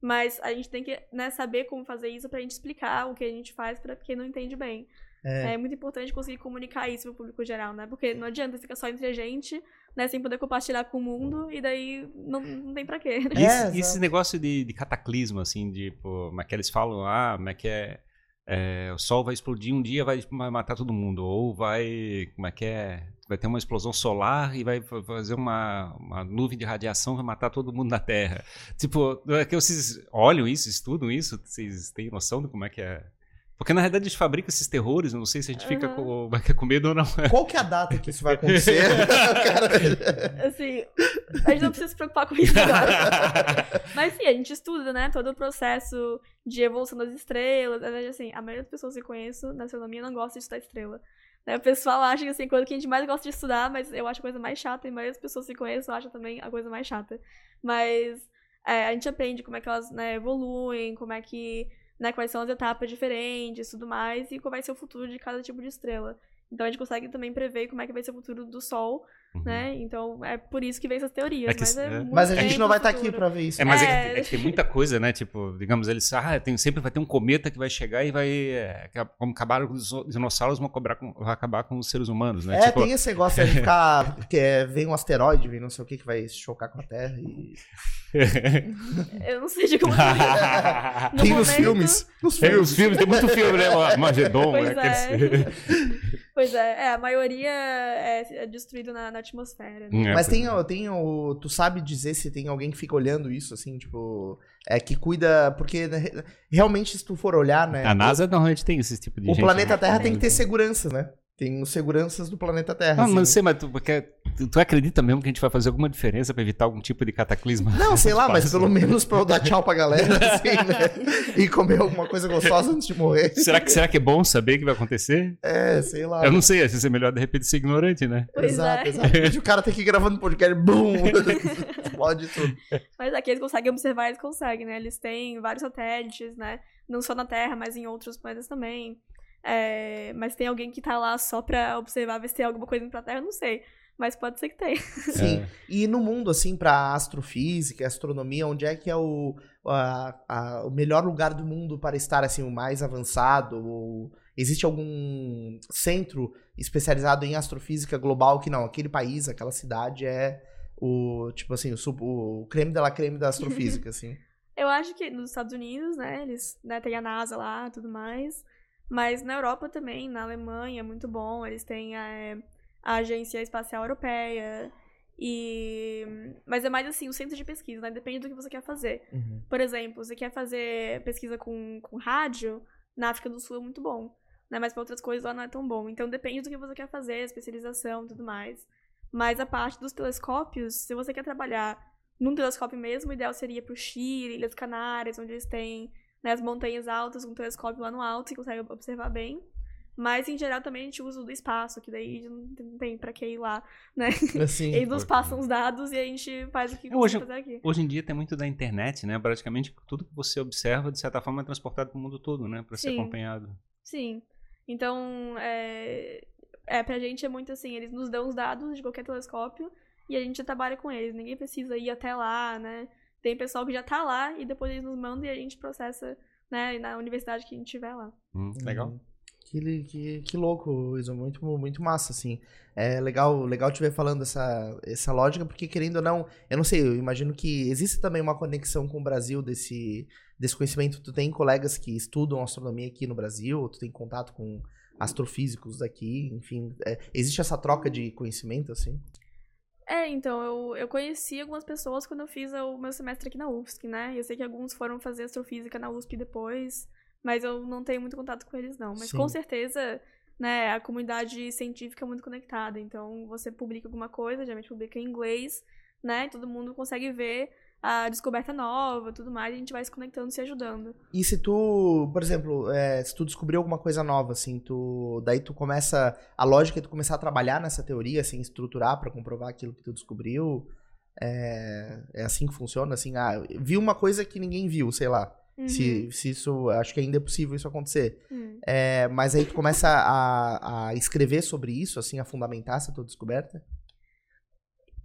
Mas a gente tem que né, saber como fazer isso pra gente explicar o que a gente faz pra quem não entende bem. É. É, muito importante conseguir comunicar isso pro público geral, né? Porque não adianta ficar só entre a gente, né, sem poder compartilhar com o mundo, e daí não, não tem pra quê. E É, esse, e esse negócio de, de cataclismo, assim, de, pô, como é que eles falam, ah, como é que é, é, o sol vai explodir um dia vai vai matar todo mundo, ou vai, como é que é, vai ter uma explosão solar e vai fa- fazer uma, uma nuvem de radiação vai matar todo mundo na Terra. Tipo, é que vocês olham isso, estudam isso, vocês têm noção de como é que é? Porque na realidade a gente fabrica esses terrores, eu não sei se a gente fica com, vai ficar com medo ou não. *laughs* Qual que é a data que isso vai acontecer? Cara, *laughs* Assim, a gente não precisa se preocupar com isso agora. *laughs* Mas sim, a gente estuda, né, todo o processo de evolução das estrelas. Na verdade, assim, a maioria das pessoas que eu conheço na astronomia não gosta de estudar estrela. Né, o pessoal acha que, assim, coisa que a gente mais gosta de estudar, mas eu acho a coisa mais chata, e a maioria das pessoas que conheço acham também a coisa mais chata. Mas é, a gente aprende como é que elas né, evoluem, como é que, né, quais são as etapas diferentes tudo mais, e qual vai ser o futuro de cada tipo de estrela. Então a gente consegue também prever como é que vai ser o futuro do Sol, uhum. né? Então é por isso que vem essas teorias. É que, mas, é, é mas, a gente não vai estar tá aqui para ver isso. É, mas é, é, que tem muita coisa, né? Tipo, digamos, eles ah, tem, sempre vai ter um cometa que vai chegar e vai. É, como acabaram com os dinossauros, vão, cobrar com, vai acabar com os seres humanos, né? É, tipo... tem esse negócio de ficar. *laughs* que é, vem um asteroide, vem não sei o que, que vai chocar com a Terra e. Eu não sei de como. *laughs* tem nos filmes. Nos filmes. Tem os filmes, tem muito filme, né? Magedon, pois é. Pois é, é, a maioria é, é destruído na, na atmosfera. Né? É, Mas tem, é. tem o. Tu sabe dizer se tem alguém que fica olhando isso, assim, tipo. É que cuida. Porque né, realmente, se tu for olhar, né? A NASA normalmente tem esse tipo de O gente, planeta né? Terra tem que ter segurança, né? Tem os seguranças do planeta Terra. Ah, assim. mas sei, mas tu, porque, tu, acredita mesmo que a gente vai fazer alguma diferença para evitar algum tipo de cataclisma? Não, sei lá, mas pelo menos pra eu dar tchau pra galera, *laughs* assim, né? E comer alguma coisa gostosa antes de morrer. Será que, será que é bom saber o que vai acontecer? É, sei lá. Eu não sei, às vezes é melhor de repente ser ignorante, né? Pois exato, é. exato. O cara tem que ir gravando podcast, bum! *laughs* Explode tudo. Mas aqui eles conseguem observar, eles conseguem, né? Eles têm vários satélites, né? Não só na Terra, mas em outros planetas também. É, mas tem alguém que tá lá só pra observar, ver se tem alguma coisa indo pra Terra, eu não sei. Mas pode ser que tenha. *laughs* Sim. É. E no mundo, assim, pra astrofísica, astronomia, onde é que é o, a, a, o melhor lugar do mundo para estar, assim, o mais avançado? Ou existe algum centro especializado em astrofísica global que não, aquele país, aquela cidade é o, tipo assim, o, o creme de la creme da astrofísica, *laughs* assim? Eu acho que nos Estados Unidos, né, eles né, tem a NASA lá tudo mais. Mas na Europa também, na Alemanha, é muito bom. Eles têm a, a Agência Espacial Europeia. E... Mas é mais assim, o centro de pesquisa, né? Depende do que você quer fazer. Uhum. Por exemplo, você quer fazer pesquisa com, com rádio, na África do Sul é muito bom. Né? Mas para outras coisas lá não é tão bom. Então depende do que você quer fazer, especialização e tudo mais. Mas a parte dos telescópios, se você quer trabalhar num telescópio mesmo, o ideal seria pro Chile, Ilhas Canárias, onde eles têm né, as montanhas altas, um telescópio lá no alto, você consegue observar bem. Mas, em geral, também a gente usa o do espaço, que daí não tem pra que ir lá, né? *laughs* Assim, Eles nos passam os dados e a gente faz o que hoje, fazer aqui. Hoje em dia tem muito da internet, né? Praticamente tudo que você observa, de certa forma, é transportado pro mundo todo, né? Pra ser acompanhado. Sim. Então, é... é, pra gente é muito assim, eles nos dão os dados de qualquer telescópio e a gente trabalha com eles. Ninguém precisa ir até lá, né? Tem pessoal que já tá lá e depois eles nos mandam e a gente processa, né, na universidade que a gente tiver lá. Hum, legal. Que, que, que louco, Isa. Muito, muito massa, assim. É legal, legal te ver falando essa, essa lógica, porque querendo ou não, eu não sei, eu imagino que existe também uma conexão com o Brasil desse, desse conhecimento. Tu tem colegas que estudam astronomia aqui no Brasil, tu tem contato com astrofísicos daqui, enfim. É, existe essa troca de conhecimento, assim? É, então, eu, eu conheci algumas pessoas quando eu fiz o meu semestre aqui na UFSC, né? Eu sei que alguns foram fazer astrofísica na USP depois, mas eu não tenho muito contato com eles, não. Mas Sim. com certeza, né, a comunidade científica é muito conectada. Então, você publica alguma coisa, geralmente publica em inglês, né? E todo mundo consegue ver a descoberta nova, tudo mais, a gente vai se conectando, se ajudando. E se tu, por exemplo, é, se tu descobrir alguma coisa nova, assim, tu, daí tu começa, a lógica é tu começar a trabalhar nessa teoria, assim, estruturar para comprovar aquilo que tu descobriu, é, é assim que funciona, assim, ah, vi uma coisa que ninguém viu, sei lá, uhum. se, se isso, acho que ainda é possível isso acontecer, uhum. é, mas aí tu começa a, a escrever sobre isso, assim, a fundamentar essa tua descoberta?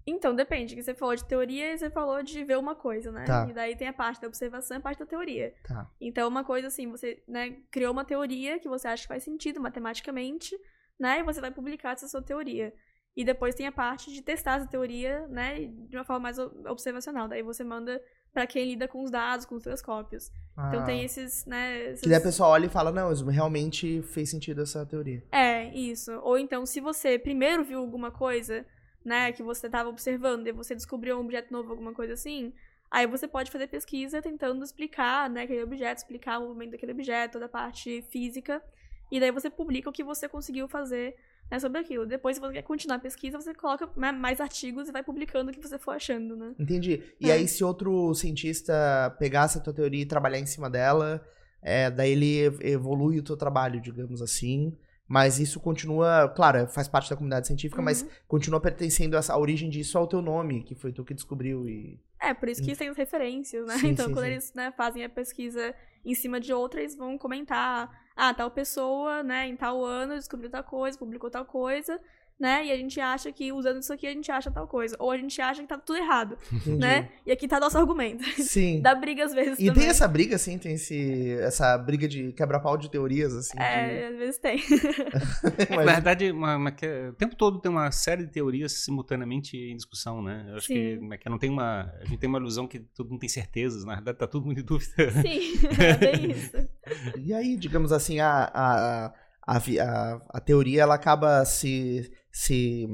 Então, depende. Que você falou de teoria e você falou de ver uma coisa, né? Tá. E daí tem a parte da observação e a parte da teoria. Tá. Então, uma coisa assim, você né, criou uma teoria que você acha que faz sentido matematicamente, né? E você vai publicar essa sua teoria. E depois tem a parte de testar essa teoria, né? De uma forma mais observacional. Daí você manda para quem lida com os dados, com os telescópios. Ah. Então tem esses, né? Esses... Que daí a pessoa olha e fala, não, realmente fez sentido essa teoria. É, isso. Ou então, se você primeiro viu alguma coisa né, que você estava observando e você descobriu um objeto novo, alguma coisa assim, aí você pode fazer pesquisa tentando explicar, né, aquele objeto, explicar o movimento daquele objeto, toda a parte física, e daí você publica o que você conseguiu fazer né, sobre aquilo. Depois, se você quer continuar a pesquisa, você coloca né, mais artigos e vai publicando o que você for achando, né? Entendi. E é. aí, se outro cientista pegasse a tua teoria e trabalhar em cima dela, é, daí ele evolui o teu trabalho, digamos assim, mas isso continua, claro, faz parte da comunidade científica, uhum. mas continua pertencendo essa, a origem disso ao teu nome, que foi tu que descobriu e... É, por isso que tem as referências, né? Sim, então, sim, quando sim. eles né, fazem a pesquisa em cima de outra, eles vão comentar, ah, tal pessoa, né, em tal ano descobriu tal coisa, publicou tal coisa, né? E a gente acha que usando isso aqui a gente acha tal coisa. Ou a gente acha que tá tudo errado, Entendi. né? E aqui tá nosso argumento. Sim. *laughs* Dá briga às vezes E também. tem essa briga, assim, tem esse, essa briga de quebra-pau de teorias, assim. É, às vezes tem. de... *laughs* Na Mas- verdade, uma- uma que- o tempo todo tem uma série de teorias simultaneamente em discussão, né? Eu acho Sim. que, é que não tem uma. A gente tem uma ilusão que todo mundo tem certezas, na verdade tá tudo muito em dúvida. Sim, *laughs* é bem isso. E aí, digamos assim, a, a, a, a, a teoria ela acaba se, se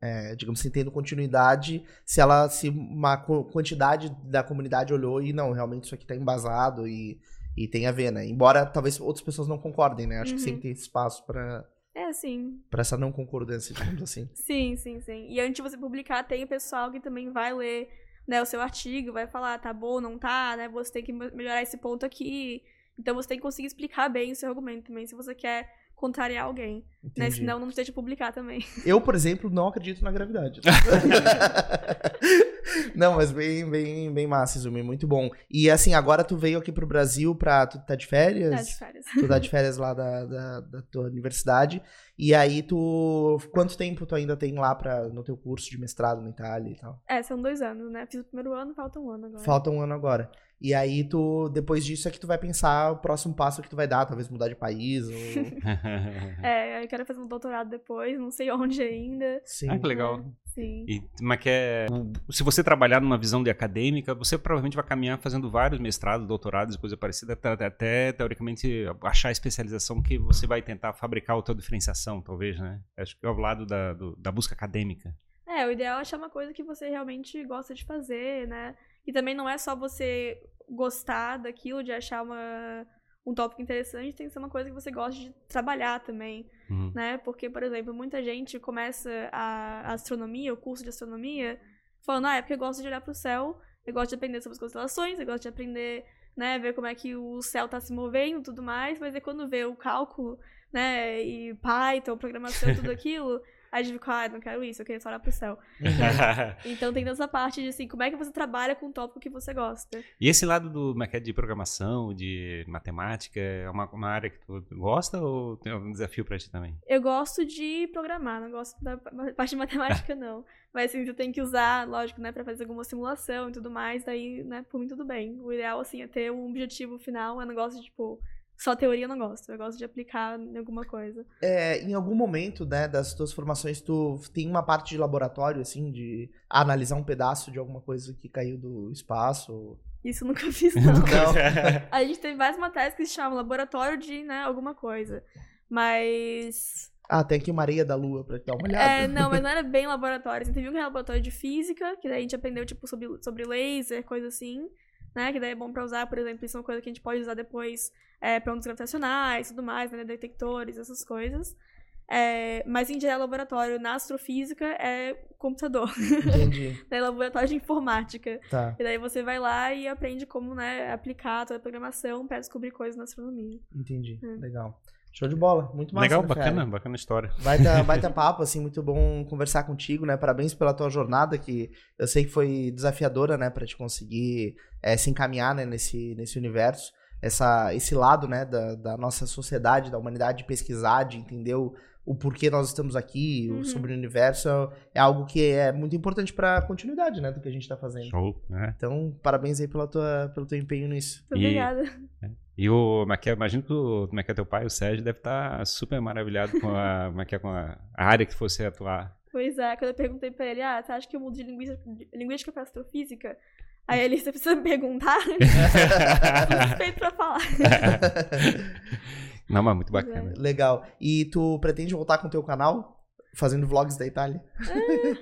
é, digamos assim, tendo continuidade se ela se uma quantidade da comunidade olhou e não, realmente isso aqui tá embasado e, e tem a ver, né? Embora talvez outras pessoas não concordem, né? Acho que Uhum. sempre tem esse espaço pra É assim. pra essa não concordância, digamos assim. *laughs* Sim, sim, sim. E antes de você publicar, tem o pessoal que também vai ler né, o seu artigo, vai falar, tá bom, não tá, né? Você tem que me- melhorar esse ponto aqui. Então você tem que conseguir explicar bem o seu argumento também, se você quer contrariar alguém. Né? Senão não deixa de publicar também. Eu, por exemplo, não acredito na gravidade. *laughs* não, mas bem, bem, bem massa, Izumi, muito bom. E assim, agora tu veio aqui pro Brasil pra. Tu tá de férias? Tá de férias. Tu tá de férias lá da, da, da tua universidade. E aí tu. Quanto tempo tu ainda tem lá pra, no teu curso de mestrado na Itália e tal? É, são dois anos, né? Fiz o primeiro ano, falta um ano agora. Falta um ano agora. E aí tu, depois disso é que tu vai pensar o próximo passo que tu vai dar, talvez mudar de país ou. *laughs* É, eu quero fazer um doutorado depois, não sei onde ainda. Sim. ah, que legal. Sim. E, mas que é, se você trabalhar numa visão de acadêmica, você provavelmente vai caminhar fazendo vários mestrados, doutorados, coisa parecida, até, até, teoricamente achar a especialização que você vai tentar fabricar a tua diferenciação, talvez, né? Acho que é ao lado da, do- da busca acadêmica. É, o ideal é achar uma coisa que você realmente gosta de fazer, né? E também não é só você gostar daquilo, de achar uma, um tópico interessante, tem que ser uma coisa que você gosta de trabalhar também, Uhum. né? Porque, por exemplo, muita gente começa a, astronomia, o curso de astronomia, falando, ah, é porque eu gosto de olhar pro céu, eu gosto de aprender sobre as constelações, eu gosto de aprender, né, ver como é que o céu tá se movendo e tudo mais, mas é quando vê o cálculo, né, e Python, programação, tudo *laughs* aquilo, aí a gente fica, ah, não quero isso, eu quero só olhar pro céu. *laughs* Então tem essa parte de assim, como é que você trabalha com um tópico que você gosta. e esse lado do é é, de programação, de matemática, é uma, uma área que tu gosta ou tem algum desafio pra ti também? Eu gosto de programar, não gosto da parte de matemática, *laughs* não. Mas assim, eu tenho que usar, lógico, né, pra fazer alguma simulação e tudo mais, daí, né, por mim tudo bem. O ideal, assim, é ter um objetivo final, eu não gosto de, tipo, só teoria eu não gosto, eu gosto de aplicar em alguma coisa. É, em algum momento, né, das tuas formações, tu tem uma parte de laboratório, assim, de analisar um pedaço de alguma coisa que caiu do espaço? Isso eu nunca *laughs* fiz, não. Não. A gente tem várias matérias que se chamam laboratório de, né, alguma coisa. Mas Ah, tem aqui uma areia da lua pra te dar uma olhada. É, não, mas *laughs* não era bem laboratório. Assim, teve um que era laboratório de física, que daí a gente aprendeu, tipo, sobre, sobre laser, coisa assim, né? Que daí é bom pra usar, por exemplo, isso é uma coisa que a gente pode usar depois é, pra ondas gravitacionais e tudo mais, né? Detectores, essas coisas. É, mas em geral, laboratório na astrofísica é computador. Entendi. *laughs* daí laboratório de informática. Tá, E daí você vai lá e aprende como, né, aplicar toda a programação pra descobrir coisas na astronomia. entendi. Hum. Legal. Show de bola. Muito massa. Legal, né, bacana, Ferrari? bacana história. Vai ter, vai ter papo, assim, muito bom conversar contigo, né? Parabéns pela tua jornada, que eu sei que foi desafiadora, né? Pra te conseguir eh, se encaminhar né, nesse, nesse universo. Essa, esse lado, né, da, da nossa sociedade, da humanidade, de pesquisar, de entender o, o porquê nós estamos aqui, o- Uhum. sobre o universo, é algo que é muito importante pra continuidade, né? Do que a gente tá fazendo. Show, né? Então, parabéns aí pela tua, pelo teu empenho nisso. Muito E- obrigada. E o, é, imagino que o, como é que é teu pai, o Sérgio, deve estar super maravilhado com a, *laughs* como é que é, com a, área que você atuar. Pois é, quando eu perguntei pra ele, ah, você acha que eu mudo de linguística, de linguística pra astrofísica? Aí ele, você precisa me perguntar? *laughs* Tô suspeito pra falar. *laughs* Não, mas muito bacana. Legal. E tu pretende voltar com o teu canal? Fazendo vlogs da Itália?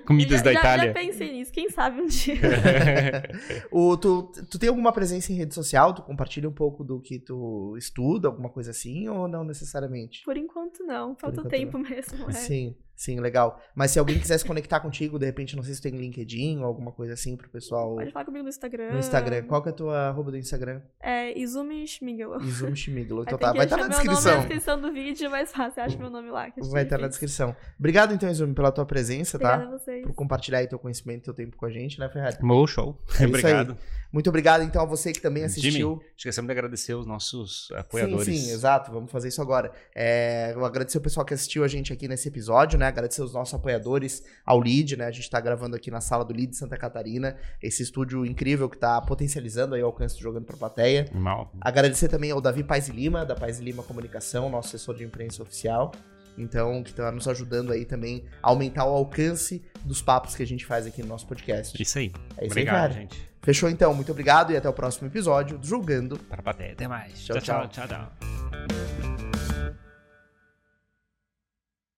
Comidas já, da já- Itália. Já pensei nisso, quem sabe um dia. *laughs* O, tu, tu tem alguma presença em rede social? Tu compartilha um pouco do que tu estuda, alguma coisa assim, ou não necessariamente? Por enquanto não, falta enquanto tempo mesmo. É. Sim, sim, legal. Mas se alguém quiser se conectar contigo, de repente, não sei se tem LinkedIn ou alguma coisa assim pro pessoal Pode falar comigo no Instagram. no Instagram. Qual que é a tua arroba do Instagram? É Izumi Schmigel. Izumi Schmiglo. Aí Então tá, vai estar na achar meu nome descrição. na descrição do vídeo, mais fácil, acha meu nome lá. que Vai estar na difícil. descrição. Obrigado, então, Izumi, pela tua presença, Obrigada tá? a vocês. Por compartilhar aí teu conhecimento e teu tempo com a gente, né, Ferrari? Mo, show. É isso Obrigado. Muito obrigado, então, a você que também assistiu. Jimmy, esquecemos de agradecer os nossos apoiadores. Sim, sim, exato. Vamos fazer isso agora. É, eu agradecer o pessoal que assistiu a gente aqui nesse episódio, né? Né? Agradecer os nossos apoiadores, ao LEAD, né? A gente tá gravando aqui na sala do LEAD Santa Catarina, esse estúdio incrível que tá potencializando aí o alcance do Jogando pra Plateia. Mal. Agradecer também ao Davi Paz Lima, da Paz Lima Comunicação, nosso assessor de imprensa oficial. Então, que tá nos ajudando aí também a aumentar o alcance dos papos que a gente faz aqui no nosso podcast. Isso aí. É isso Obrigado, aí, cara. gente. Fechou então, muito obrigado e até o próximo episódio do Julgando. Para a plateia. Até mais. Tchau, tchau. tchau, tchau.